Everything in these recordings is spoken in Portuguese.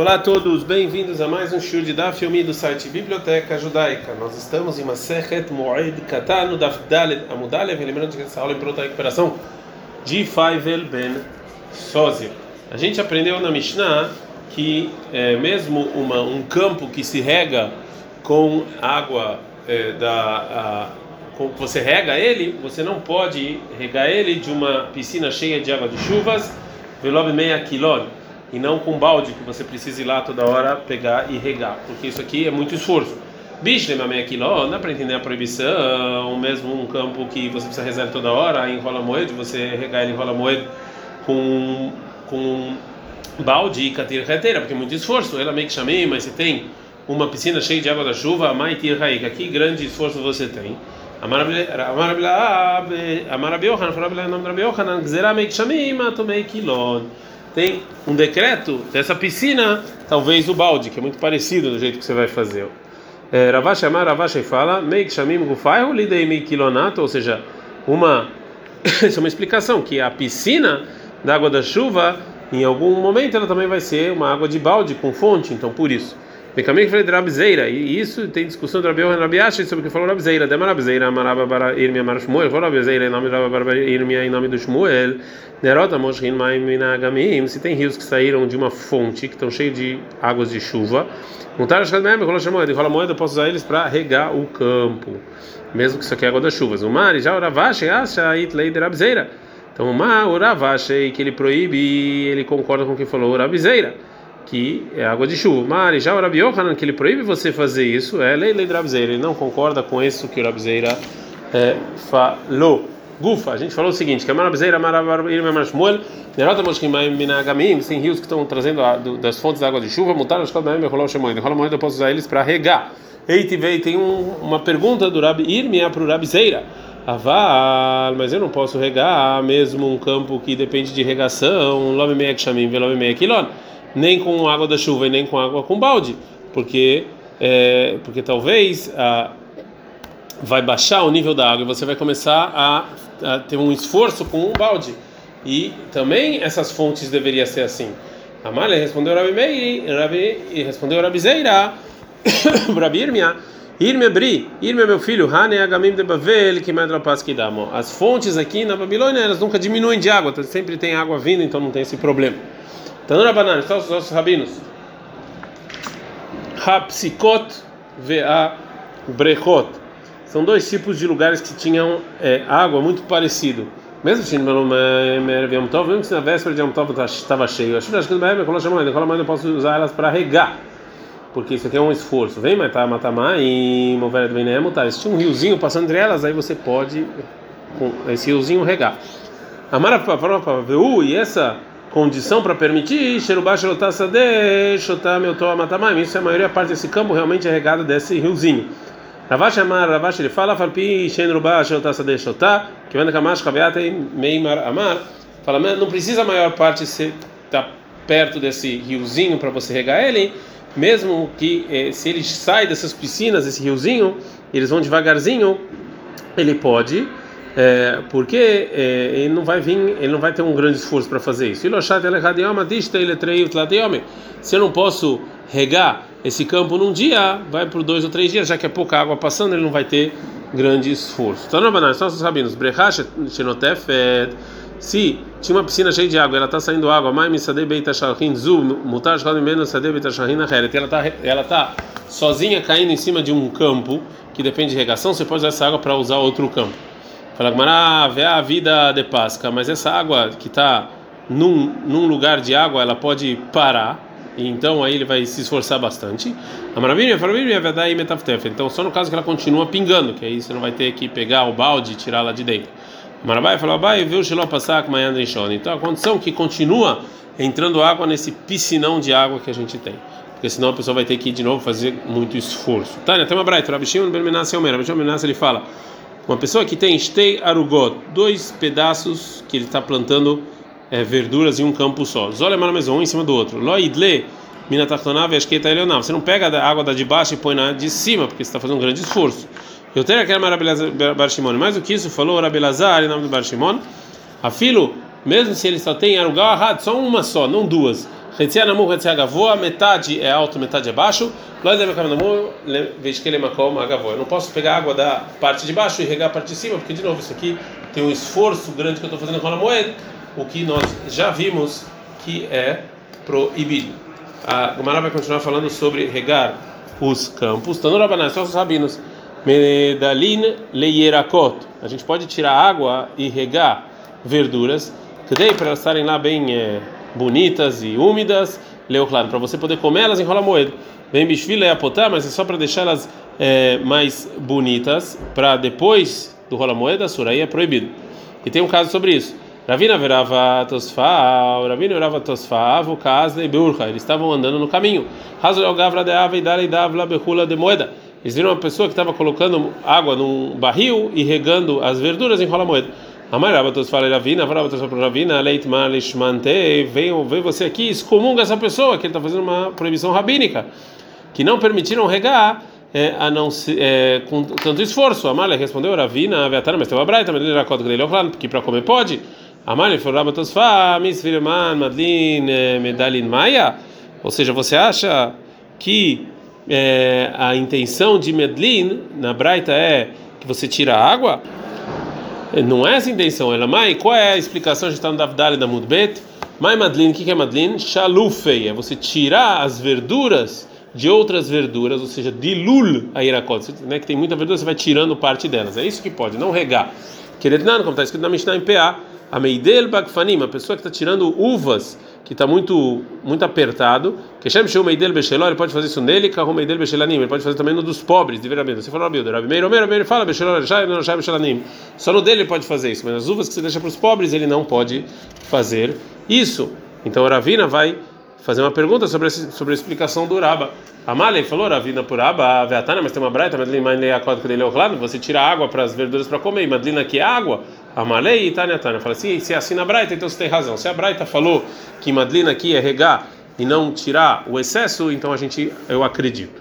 Olá a todos, bem-vindos a mais um show de Daf Yomi do site Biblioteca Judaica. Nós estamos em Masechet Moed Katan no Daf Dalet Amudalev, lembrando que essa aula é pronta a recuperação de Faivel Ben Sozir. A gente aprendeu na Mishnah que é, mesmo uma, um campo que se rega com água é, da a, com, você rega ele, você não pode regar ele de uma piscina cheia de água de chuvas, velobe meia quilômetro e não com balde que você precisa ir lá toda hora pegar e regar, porque isso aqui é muito esforço. Bishlema meia quiló, dá para entender a proibição, mesmo um campo que você precisa rezar toda hora, enrola moed, você regar ele enrola moed com com balde e catir reteira, porque é muito esforço. Ela meio que chamei, mas você tem uma piscina cheia de água da chuva, maitir raika, que grande esforço você tem. Amar Rabi Yohanan, falou Rabi Yohanan, Gzerá meio que chamei, matomei quiló tem um decreto dessa piscina, talvez o balde, que é muito parecido do jeito que você vai fazer. É, Ravash Amar Ravash fala, Meik Shamim Gufai Lidei Meikilonato, ou seja, uma isso é uma explicação que a piscina da água da chuva, em algum momento ela também vai ser uma água de balde com fonte, então por isso. Becamim que falei de Rabizeira, e isso tem discussão de Rabi Yohan Rabi Ashi sobre o que falou Rabizeira. Dema Rabizeira, Amaraba para Irmia Mar Shmuel, falou Rabizeira em nome de Rabba Irmia em nome do Shmuel. Nerota Moshrin Maim Minagamim, se tem rios que saíram de uma fonte, que estão cheios de águas de chuva. Montar as Kadmem, falou Shamoed, e fala moeda, eu posso usar eles para regar o campo, mesmo que isso aqui é água das chuvas. O mar, já o Ravashi, acha Itlei de Rabizeira. Então o mar, o Ravashi, que ele proíbe, ele concorda com o que falou o Rabizeira que é água de chuva. Mas já o Rabi Yohanan, que ele proíbe você fazer isso, é lei, lei de Rabizeira. Ele não concorda com isso que o Rabizeira é, falou. Gufa, a gente falou o seguinte: que a Marabizeira, Marabizeira, Marshmuel, Nerota Moshkimaim, Minagamim, tem rios que estão trazendo a, do, das fontes da água de chuva, mutaram os Kodaim, Rolau Shemoed. Rolau Moed, eu posso usar eles para regar. Eitivei, tem um, uma pergunta do Rabi Irmia para o Rabizeira. Aval, mas eu não posso regar mesmo um campo que depende de regação, Lome Meia Kshamim, Velome Meia nem com água da chuva e nem com água com balde, porque é, porque talvez a, vai baixar o nível da água e você vai começar a, a ter um esforço com um balde. E também essas fontes deveriam ser assim. Amália respondeu Rabi Meir, Rabi, respondeu Rabi Zeira, Rabi Irmia, Irmia Bri, Irmia meu filho, Hane Agamim de Bavel, que damo. As fontes aqui na Babilônia, elas nunca diminuem de água, sempre tem água vindo, então não tem esse problema. Tanura Banan, estão os nossos rabinos. Hapsikot vea brechot. São dois tipos de lugares que tinham é, água muito parecido. Mesmo se na véspera de Yom estava cheio. Acho que eu posso usar elas para regar. Porque isso aqui é um esforço. Vem matar, matar e mover do Benem, mutar. Se tinha um riozinho passando entre elas, aí você pode com esse riozinho regar. Amara para e essa condição para permitir isso é a maioria parte desse campo realmente é regado desse riozinho. Ravash Amar, Ravash ele fala, Falpi, Shen Rubá, Shelotasa de Shotá, que vem Kamash, Kaviate, Meimar Amar, fala, não precisa a maior parte estar tá perto desse riozinho para você regar ele, mesmo que eh, se ele sai dessas piscinas, esse riozinho, eles vão devagarzinho, ele pode é, porque é, ele não vai vir, ele não vai ter um grande esforço para fazer isso. Se eu não posso regar esse campo num dia, vai por dois ou três dias, já que é pouca água passando, ele não vai ter grande esforço. Então, não, são os rabinos. Se tinha uma piscina cheia de água, ela está saindo água, ela está ela tá sozinha caindo em cima de um campo que depende de regação, você pode usar essa água para usar outro campo. Fala Gmará, vê a vida de Páscoa, mas essa água que está num, num lugar de água, ela pode parar, então aí ele vai se esforçar bastante. A maravilha, a é verdade metaftef. Então só no caso que ela continua pingando, que aí você não vai ter que pegar o balde e tirar lá de dentro. Marabai falou, vai viu o passar com Então a condição que continua entrando água nesse piscinão de água que a gente tem. Porque senão a pessoa vai ter que ir de novo fazer muito esforço. Tânia, tem uma braita, Rabi Shimon Ben Menasse Omer. Rabi Shimon ele fala uma pessoa que tem stei arugot, dois pedaços que ele está plantando é, verduras em um campo só. Zole maramezon, um em cima do outro. Lo idle minatachtonav esqueta eleonav. Você não pega a água da de baixo e põe na de cima, porque você está fazendo um grande esforço. Eu tenho aquela maravilhosa Bar Shimon. Mais do que isso, falou Rabelazar em nome do Bar Shimon. A filo, mesmo se ele só tem arugal só uma só, não duas. Retzia namu, retzia gavoa, metade é alto, metade é baixo. Eu não posso pegar água da parte de baixo e regar a parte de cima, porque de novo isso aqui tem um esforço grande que eu estou fazendo com a moeda, o que nós já vimos que é proibido. A Gomara vai continuar falando sobre regar os campos. Tanurabanás, só os rabinos. Medalin leierakot. A gente pode tirar água e regar verduras, que daí para elas estarem lá bem bonitas e úmidas, leoclano, para você poder comer elas em rola moeda. Vem bichvila e apotar, mas é só para deixar elas é, mais bonitas, para depois do rola moeda, aí é proibido. E tem um caso sobre isso. Ravina verava tosfa, Ravina verava tosfa, o caso de burra. Eles estavam andando no caminho. Gavra e de moeda. Eles viram uma pessoa que estava colocando água num barril e regando as verduras em rola moeda. Amarava tosfa Ravina, verava tosfa para Ravina, leit malishmante. Vem, vem você aqui, excomunga essa pessoa que ele está fazendo uma proibição rabínica, que não permitiram regar. É, a não se, é, com tanto esforço. A Malha respondeu, Ravina, Aviatana, mas tem uma braita, mas ele era cota dele, porque para comer pode. Amalha falou, Rabatosfa, Misvirman, Madlin, eh, Medalin Maia. Ou seja, você acha que é, a intenção de Medlin na Braita é que você tira a água? Não é essa a intenção. Ela, Mai, qual é a explicação? A gente está no Davdali da Mudbet. Mai Madlin, o que é Madlin? Shalufei, é você tirar as verduras de outras verduras, ou seja, dilul a irakot, né, que tem muita verdura, você vai tirando parte delas. É isso que pode, não regar. Querednan, como está escrito na Mishnah em PA, a meidel bagfanim, a pessoa que está tirando uvas, que está muito muito apertado, que chama o meidel becheló, ele pode fazer isso nele, carro meidel bechelanim, ele pode fazer também no dos pobres, de verdade. Você falou, Rabi, Rabi Meir, Meir, Meir, fala becheló, não já bechelanim. Só no dele ele pode fazer isso, mas as uvas que você deixa para os pobres ele não pode fazer isso. Então a Ravina vai fazer uma pergunta sobre esse, sobre a explicação do Raba. Amalei falou, Ravina por Raba, Veatana, mas tem uma braita, Madlina, você tira água para as verduras para comer, Madlina que é água. Amalei e Tânia Tânia. Fala assim, se é assim Braita, então você tem razão. Se a Braita falou que Madlina aqui é regar e não tirar o excesso, então a gente, eu acredito.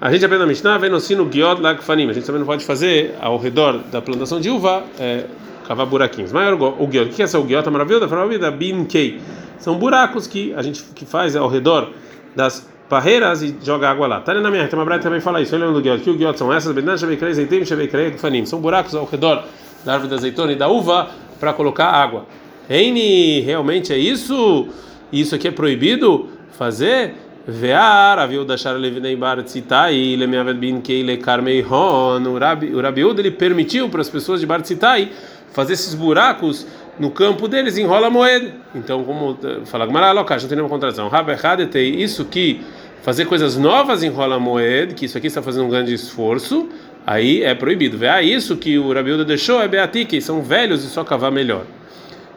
A gente aprende na Mishnah, vem no sino Giot Lagfanim. A gente também não pode fazer ao redor da plantação de uva, é, cavar buraquinhos. Mas o Giot, o que é essa o Giot? A maravilha da Bin Kei. São buracos que a gente que faz ao redor das parreiras e joga água lá. Tá na minha, tem uma Braita também fala isso. Olha no Giot, que o Giot são essas, Benan, Shabekrei, Zeitim, Shabekrei, Fanim. São buracos ao redor da árvore da azeitona e da uva para colocar água. Reine, realmente é isso? Isso aqui é proibido fazer? Vear, a viúva Shara Levinei Bar Tzitai, Lemeavet Bin Keile Karmei Hon, o Rabiúda ele permitiu para as pessoas de Bar Tzitai fazer esses buracos no campo deles, enrola a moeda. Então, como fala Gamara, local, não tem nenhuma contradição. tem isso que fazer coisas novas enrola a moeda, que isso aqui está fazendo um grande esforço, aí é proibido. Ah, isso que o Rabiuda deixou é beatique, são velhos e só cavar melhor.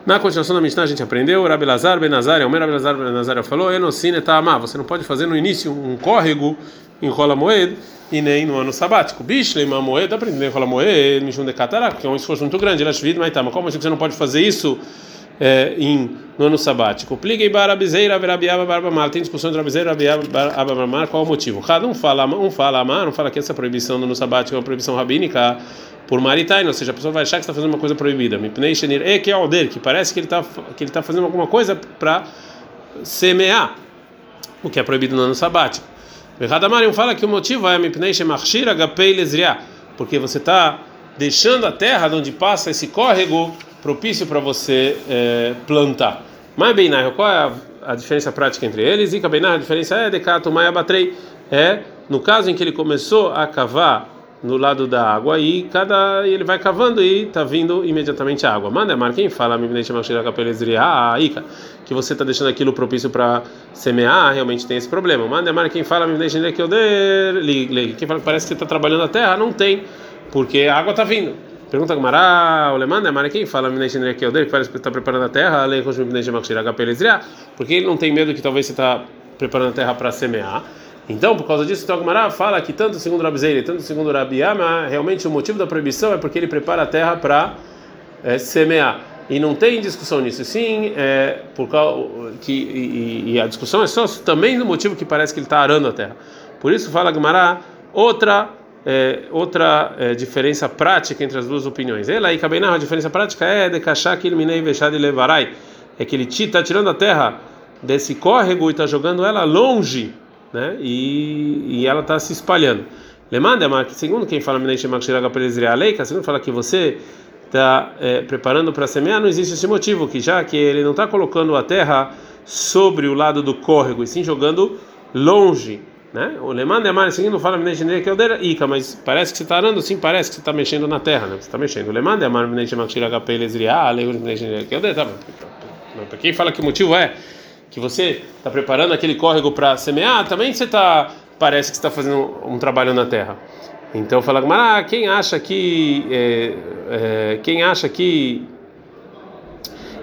Na continuação da Mishnah a gente aprendeu, Rabi Lazar Ben Nazar, o Rabi Lazar Ben Nazar falou, Enosine Ta'amá, você não pode fazer no início um córrego, enrola moeda, e nem no ano sabático. Bishle, uma moeda, aprendendo enrola moeda, Mishun de Katará, que é um esforço muito grande, Ela mas tá, como assim você não pode fazer isso é, em, no ano sabático. Pliguei para Abizeira, Berabiaba, Barbamar. Tem discussão entre Abizeira, Berabiaba, Barbamar. Qual o motivo? Cada um fala, um fala amar, não fala que essa proibição no ano sabático é uma proibição rabínica por maritain, ou seja, a pessoa vai achar que está fazendo uma coisa proibida. Mipnei Shenir, e que é o dele, que parece que ele está que ele tá fazendo alguma coisa para semear, o que é proibido no ano sabático. Radamarium fala que o motivo é Mipnei Shemachshir Agapei Lezriah, porque você está deixando a terra de onde passa esse córrego propício para você é, plantar. Mas Beinai, qual é a, a, diferença prática entre eles? E Beinai, a diferença é Decato Maia Batrei. É no caso em que ele começou a cavar no lado da água e cada ele vai cavando e está vindo imediatamente a água. Manda mar quem fala que você está deixando aquilo propício para semear, realmente tem esse problema. Manda mar quem fala que parece que está trabalhando a terra, não tem, porque a água está vindo. Pergunta Gmará, o Lemanda, mas quem fala que é o dele que parece que está preparando a terra, porque ele não tem medo que talvez você está preparando a terra para semear. Então, por causa disso, então Gmará fala que tanto segundo Rabizeira e tanto segundo Rabiama, realmente o motivo da proibição é porque ele prepara a terra para é, semear. E não tem discussão nisso. Sim, é, por causa que e, e, a discussão é só também no motivo que parece que ele está arando a terra. Por isso fala Gmará outra é, outra é, diferença prática entre as duas opiniões. Ela aí cabe a diferença prática é de cachar que ele minei vexado e levarai, é que ele está tirando a terra desse córrego e está jogando ela longe, né? E, e ela está se espalhando. Lemanda, mas segundo quem fala segundo fala que você está é, preparando para semear, não existe esse motivo, que já que ele não está colocando a terra sobre o lado do córrego, e sim jogando longe. Né? O Leman de Amar, seguindo fala que é Ica, mas parece que você está arando, sim, parece que você está mexendo na terra, né? Você está mexendo. O Leman de Amar, para quem fala que o motivo é que você está preparando aquele córrego para semear, também você está parece que está fazendo um trabalho na terra. Então fala ah, quem acha que é, é, quem acha que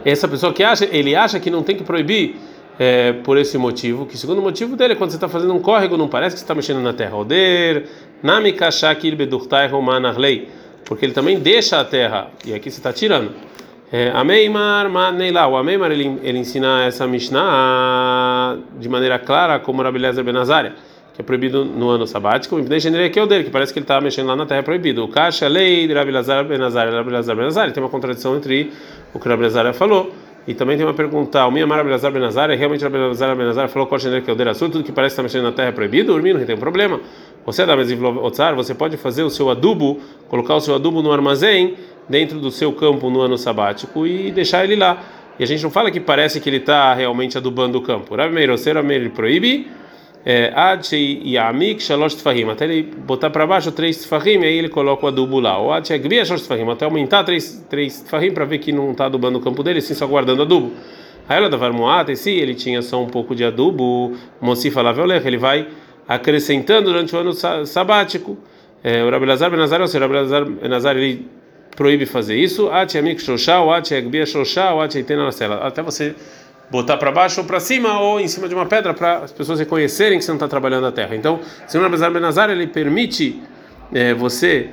essa pessoa que acha ele acha que não tem que proibir é, por esse motivo, que segundo motivo dele, quando você está fazendo um córrego, não parece que você está mexendo na terra. Oder, namikashakil bedurtai romanarlei, porque ele também deixa a terra, e aqui você está tirando. É, Ameimar Maneila, o Ameimar ele, ele ensina essa Mishnah de maneira clara, como Rabi Lezer Benazaria que é proibido no ano sabático, que é o dele, que parece que ele está mexendo lá na terra é proibido. O Kasha Lei de Benazar, Rabi Lazar Benazar, tem uma contradição entre o que Rabi Lazar falou. E também tem uma pergunta: o minha Rabi Lazar Benazar, é realmente Rabi Lazar Benazar falou que é o assunto, tudo que parece está mexendo na terra é proibido? Dormindo, não tem problema. Você da Otzar, você pode fazer o seu adubo, colocar o seu adubo no armazém, dentro do seu campo no ano sabático e deixar ele lá. E a gente não fala que parece que ele está realmente adubando o campo. Rabi Meir, Meir proíbe é, Ad Yamik Shalosh Tfahim, até ele botar para baixo três Tfahim, aí ele coloca o adubo lá. Ou Ad Yagbia Shalosh Tfahim, até aumentar três, três Tfahim para ver que não está adubando o campo dele, sim só guardando adubo. Aí ela dava Moata, se ele tinha só um pouco de adubo, Mossi falava, ele vai acrescentando durante o ano sabático. É, o Rabi Lazar Benazar, ou seja, o Rabi Benazar, ele proíbe fazer isso. At Yamik Shoshá, ou At Yagbia Shoshá, ou At Yaitena Até você botar para baixo ou para cima ou em cima de uma pedra para as pessoas reconhecerem que você não está trabalhando a terra. Então, o Abazar Benazar ele permite é, você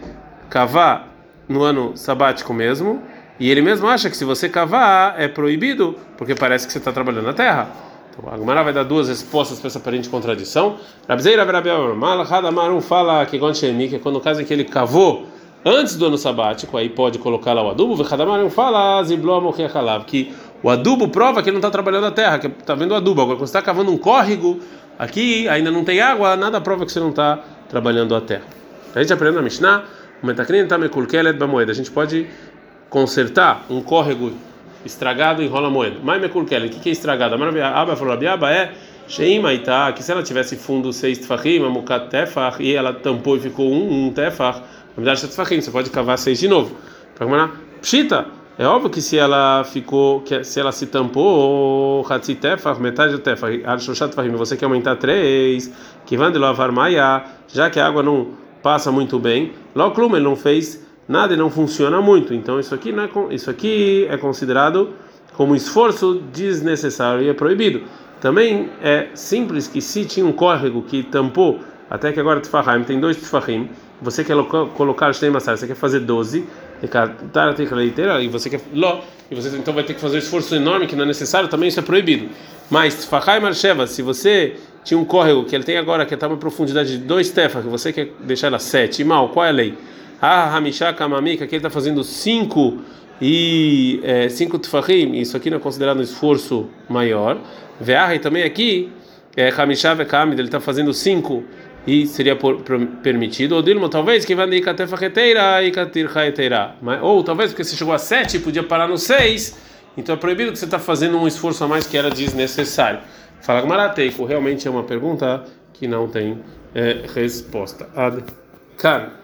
cavar no ano sabático mesmo, e ele mesmo acha que se você cavar é proibido, porque parece que você está trabalhando a terra. Então, a Gemara vai dar duas respostas para essa aparente contradição. Rabzeira Malachadamarum fala que quando no caso em que ele cavou antes do ano sabático, aí pode colocar lá o adubo, Vechadamarum fala que o adubo prova que ele não está trabalhando a terra, que está vendo o adubo. Agora, quando você está cavando um córrego, aqui ainda não tem água, nada prova que você não está trabalhando a terra. A gente aprende na Mishnah, moeda. A gente pode consertar um córrego estragado em rola moeda. Mas o que é estragado? A Aba falou, a é Sheima Ita, que se ela tivesse fundo seis tefachim, mukat tefach, e ela tampou e ficou um, um na verdade, você pode cavar seis de novo. Pshita, é óbvio que se ela ficou, que se ela se tampou, Hatzi Tefach, metade do Tefach, Arshoshat Fahim, você quer aumentar três, que van de lavar maia, já que a água não passa muito bem, Loklum ele não fez nada e não funciona muito. Então isso aqui não é isso aqui é considerado como esforço desnecessário e é proibido. Também é simples que se tinha um córrego que tampou, até que agora Tfahim tem dois Tfahim, você quer colocar Shnei Massar, você quer fazer 12, e você quer e você então vai ter que fazer um esforço enorme que não é necessário, também isso é proibido. Mas Fahai Marsheva, se você tinha um córrego que ele tem agora que está uma profundidade de dois tefas, que você quer deixar ela sete, e mal, qual é a lei? Ah, Hamishá Kamamika, que ele está fazendo cinco e é, cinco tefahim, isso aqui não é considerado um esforço maior. Ve'ahi também aqui, é, Hamishá ele está fazendo cinco e seria por, por, permitido. Ou Dilma, talvez que vai. Ou talvez porque você chegou a sete podia parar no seis. Então é proibido que você está fazendo um esforço a mais que era desnecessário. Fala Gmarateico, realmente é uma pergunta que não tem é, resposta. Ad -kan.